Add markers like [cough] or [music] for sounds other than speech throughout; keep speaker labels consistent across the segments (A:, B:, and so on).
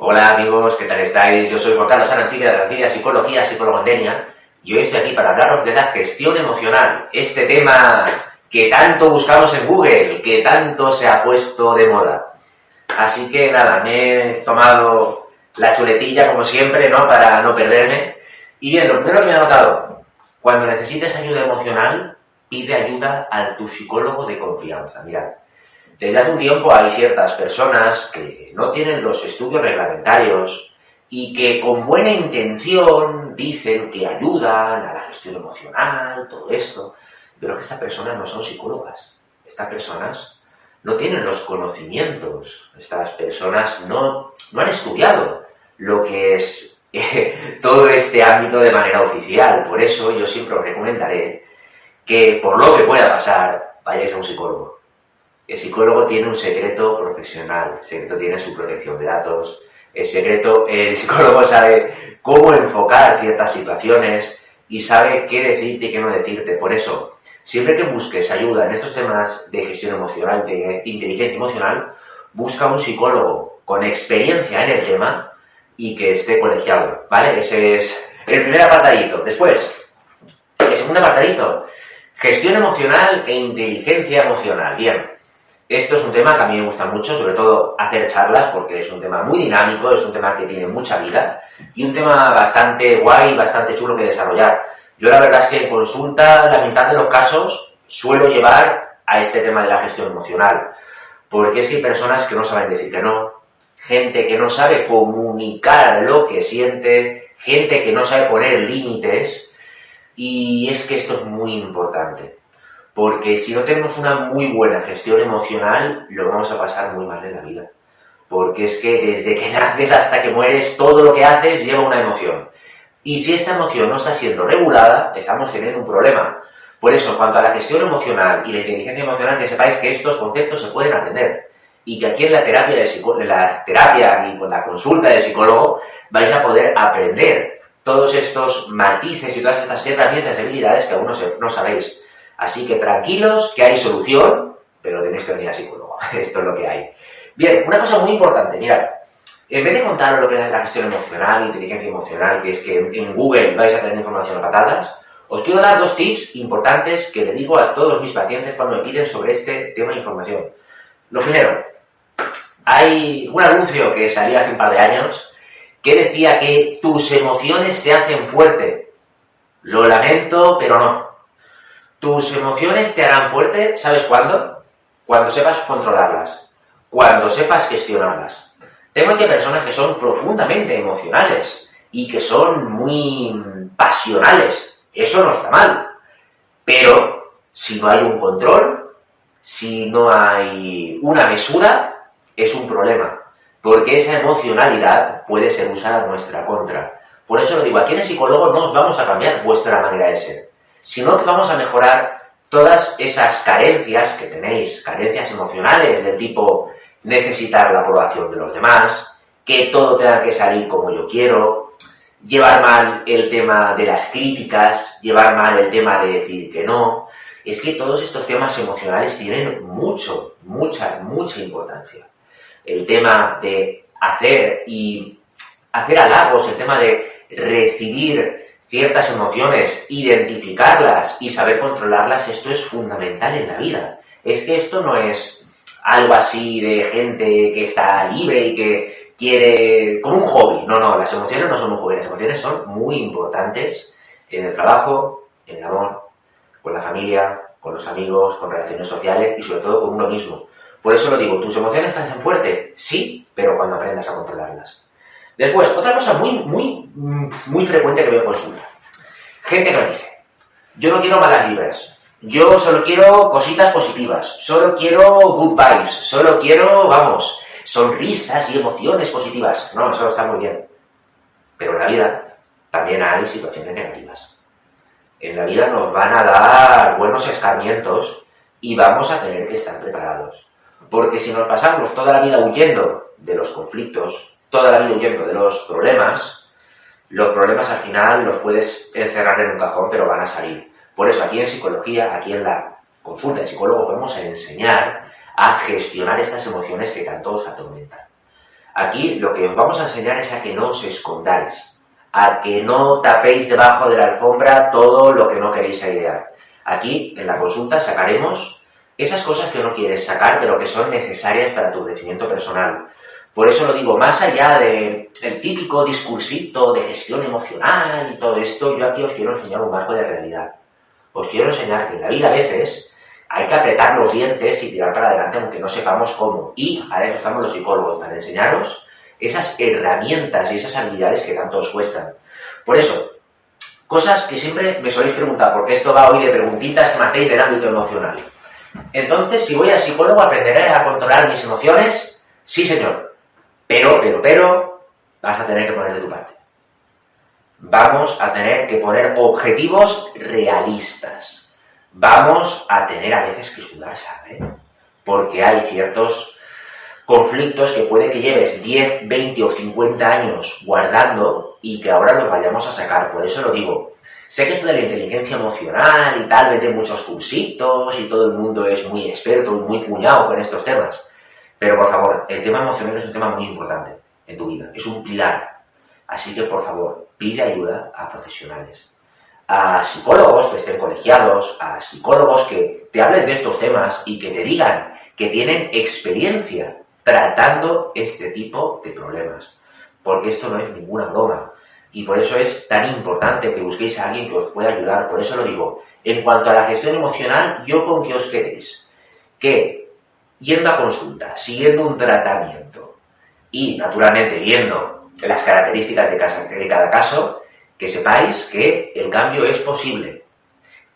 A: Hola amigos, ¿qué tal estáis? Yo soy Juan Carlos Arancibia de Arancibia Psicología, psicólogo y hoy estoy aquí para hablaros de la gestión emocional, este tema que tanto buscamos en Google, que tanto se ha puesto de moda. Así que nada, me he tomado la chuletilla como siempre, ¿no? Para no perderme. Y bien, lo primero que me ha notado, cuando necesites ayuda emocional, pide ayuda a tu psicólogo de confianza. Mirad, desde hace un tiempo hay ciertas personas que no tienen los estudios reglamentarios y que con buena intención dicen que ayudan a la gestión emocional, todo esto, pero que estas personas no son psicólogas. Estas personas no tienen los conocimientos, estas personas no, no han estudiado lo que es eh, todo este ámbito de manera oficial. Por eso yo siempre os recomendaré que por lo que pueda pasar, vayáis a un psicólogo el psicólogo tiene un secreto profesional, el secreto tiene su protección de datos, el secreto, el psicólogo sabe cómo enfocar ciertas situaciones y sabe qué decirte y qué no decirte. Por eso, siempre que busques ayuda en estos temas de gestión emocional, de inteligencia emocional, busca un psicólogo con experiencia en el tema y que esté colegiado, ¿vale? Ese es el primer apartadito. Después, el segundo apartadito, gestión emocional e inteligencia emocional. Bien, esto es un tema que a mí me gusta mucho, sobre todo hacer charlas, porque es un tema muy dinámico, es un tema que tiene mucha vida y un tema bastante guay, bastante chulo que desarrollar. Yo la verdad es que en consulta, la mitad de los casos, suelo llevar a este tema de la gestión emocional, porque es que hay personas que no saben decir que no, gente que no sabe comunicar lo que siente, gente que no sabe poner límites, y es que esto es muy importante porque si no tenemos una muy buena gestión emocional, lo vamos a pasar muy mal en la vida. Porque es que desde que [laughs] naces hasta que mueres, todo lo que haces lleva una emoción. Y si esta emoción no está siendo regulada, estamos teniendo un problema. Por eso, en cuanto a la gestión emocional y la inteligencia emocional, que sepáis que estos conceptos se pueden aprender. Y que aquí en la terapia, de la terapia y con la consulta del psicólogo vais a poder aprender todos estos matices y todas estas herramientas y habilidades que aún no sabéis. Así que tranquilos, que hay solución, pero tenéis que venir a psicólogo. [laughs] Esto es lo que hay. Bien, una cosa muy importante, mirad. En vez de contaros lo que es la gestión emocional, inteligencia emocional, que es que en Google vais a tener información a patadas, os quiero dar dos tips importantes que le digo a todos mis pacientes cuando me piden sobre este tema de información. Lo primero, hay un anuncio que salía hace un par de años que decía que tus emociones te hacen fuerte. Lo lamento, pero no. Tus emociones te harán fuerte, ¿sabes cuándo? Cuando sepas controlarlas, cuando sepas gestionarlas. Tengo aquí personas que son profundamente emocionales y que son muy pasionales. Eso no está mal. Pero si no hay un control, si no hay una mesura, es un problema. Porque esa emocionalidad puede ser usada en nuestra contra. Por eso lo digo, aquí en el psicólogo no os vamos a cambiar vuestra manera de ser sino que vamos a mejorar todas esas carencias que tenéis, carencias emocionales del tipo necesitar la aprobación de los demás, que todo tenga que salir como yo quiero, llevar mal el tema de las críticas, llevar mal el tema de decir que no. Es que todos estos temas emocionales tienen mucho, mucha, mucha importancia. El tema de hacer y hacer halagos, el tema de recibir ciertas emociones, identificarlas y saber controlarlas, esto es fundamental en la vida. Es que esto no es algo así de gente que está libre y que quiere, como un hobby. No, no, las emociones no son un hobby, las emociones son muy importantes en el trabajo, en el amor, con la familia, con los amigos, con relaciones sociales y sobre todo con uno mismo. Por eso lo digo, ¿tus emociones están tan fuertes? Sí, pero cuando aprendas a controlarlas. Después, otra cosa muy, muy, muy frecuente que veo en consulta. Gente que me dice, yo no quiero malas vibras, yo solo quiero cositas positivas, solo quiero good vibes, solo quiero, vamos, sonrisas y emociones positivas. No, eso está muy bien. Pero en la vida también hay situaciones negativas. En la vida nos van a dar buenos escarmientos y vamos a tener que estar preparados. Porque si nos pasamos toda la vida huyendo de los conflictos, toda la vida huyendo de los problemas, los problemas al final los puedes encerrar en un cajón, pero van a salir. Por eso aquí en psicología, aquí en la consulta de psicólogos, vamos a enseñar a gestionar estas emociones que tanto os atormentan. Aquí lo que os vamos a enseñar es a que no os escondáis, a que no tapéis debajo de la alfombra todo lo que no queréis airear. Aquí en la consulta sacaremos esas cosas que no quieres sacar, pero que son necesarias para tu crecimiento personal. Por eso lo digo, más allá del típico discursito de gestión emocional y todo esto, yo aquí os quiero enseñar un marco de realidad. Os quiero enseñar que en la vida a veces hay que apretar los dientes y tirar para adelante aunque no sepamos cómo. Y para eso estamos los psicólogos, para enseñaros esas herramientas y esas habilidades que tanto os cuestan. Por eso, cosas que siempre me soléis preguntar, porque esto va hoy de preguntitas que me hacéis del ámbito emocional. Entonces, si voy al psicólogo, ¿aprenderé a controlar mis emociones? Sí, señor. Pero, pero, pero, vas a tener que poner de tu parte. Vamos a tener que poner objetivos realistas. Vamos a tener a veces que sudar ¿sabes? Porque hay ciertos conflictos que puede que lleves 10, 20 o 50 años guardando y que ahora los vayamos a sacar. Por eso lo digo. Sé que esto de la inteligencia emocional y tal, vete muchos cursitos y todo el mundo es muy experto muy cuñado con estos temas. Pero por favor, el tema emocional es un tema muy importante en tu vida, es un pilar. Así que por favor, pide ayuda a profesionales, a psicólogos que estén colegiados, a psicólogos que te hablen de estos temas y que te digan que tienen experiencia tratando este tipo de problemas. Porque esto no es ninguna broma. Y por eso es tan importante que busquéis a alguien que os pueda ayudar. Por eso lo digo. En cuanto a la gestión emocional, yo con que os queréis que yendo a consulta, siguiendo un tratamiento y, naturalmente, viendo las características de cada caso, que sepáis que el cambio es posible,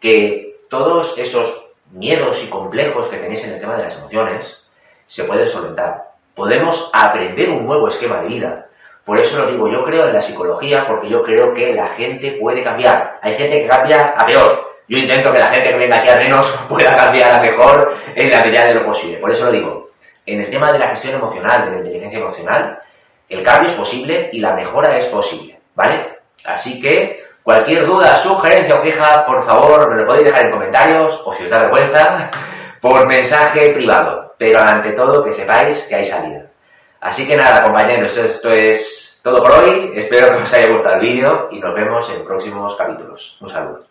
A: que todos esos miedos y complejos que tenéis en el tema de las emociones se pueden solventar. Podemos aprender un nuevo esquema de vida. Por eso lo digo, yo creo en la psicología porque yo creo que la gente puede cambiar. Hay gente que cambia a peor, yo intento que la gente que venga aquí al menos pueda cambiar a mejor en la medida de lo posible. Por eso lo digo. En el tema de la gestión emocional, de la inteligencia emocional, el cambio es posible y la mejora es posible. ¿Vale? Así que cualquier duda, sugerencia o queja, por favor, me lo podéis dejar en comentarios o si os da vergüenza, [laughs] por mensaje privado. Pero ante todo, que sepáis que hay salida. Así que nada, compañeros, esto es todo por hoy. Espero que os haya gustado el vídeo y nos vemos en próximos capítulos. Un saludo.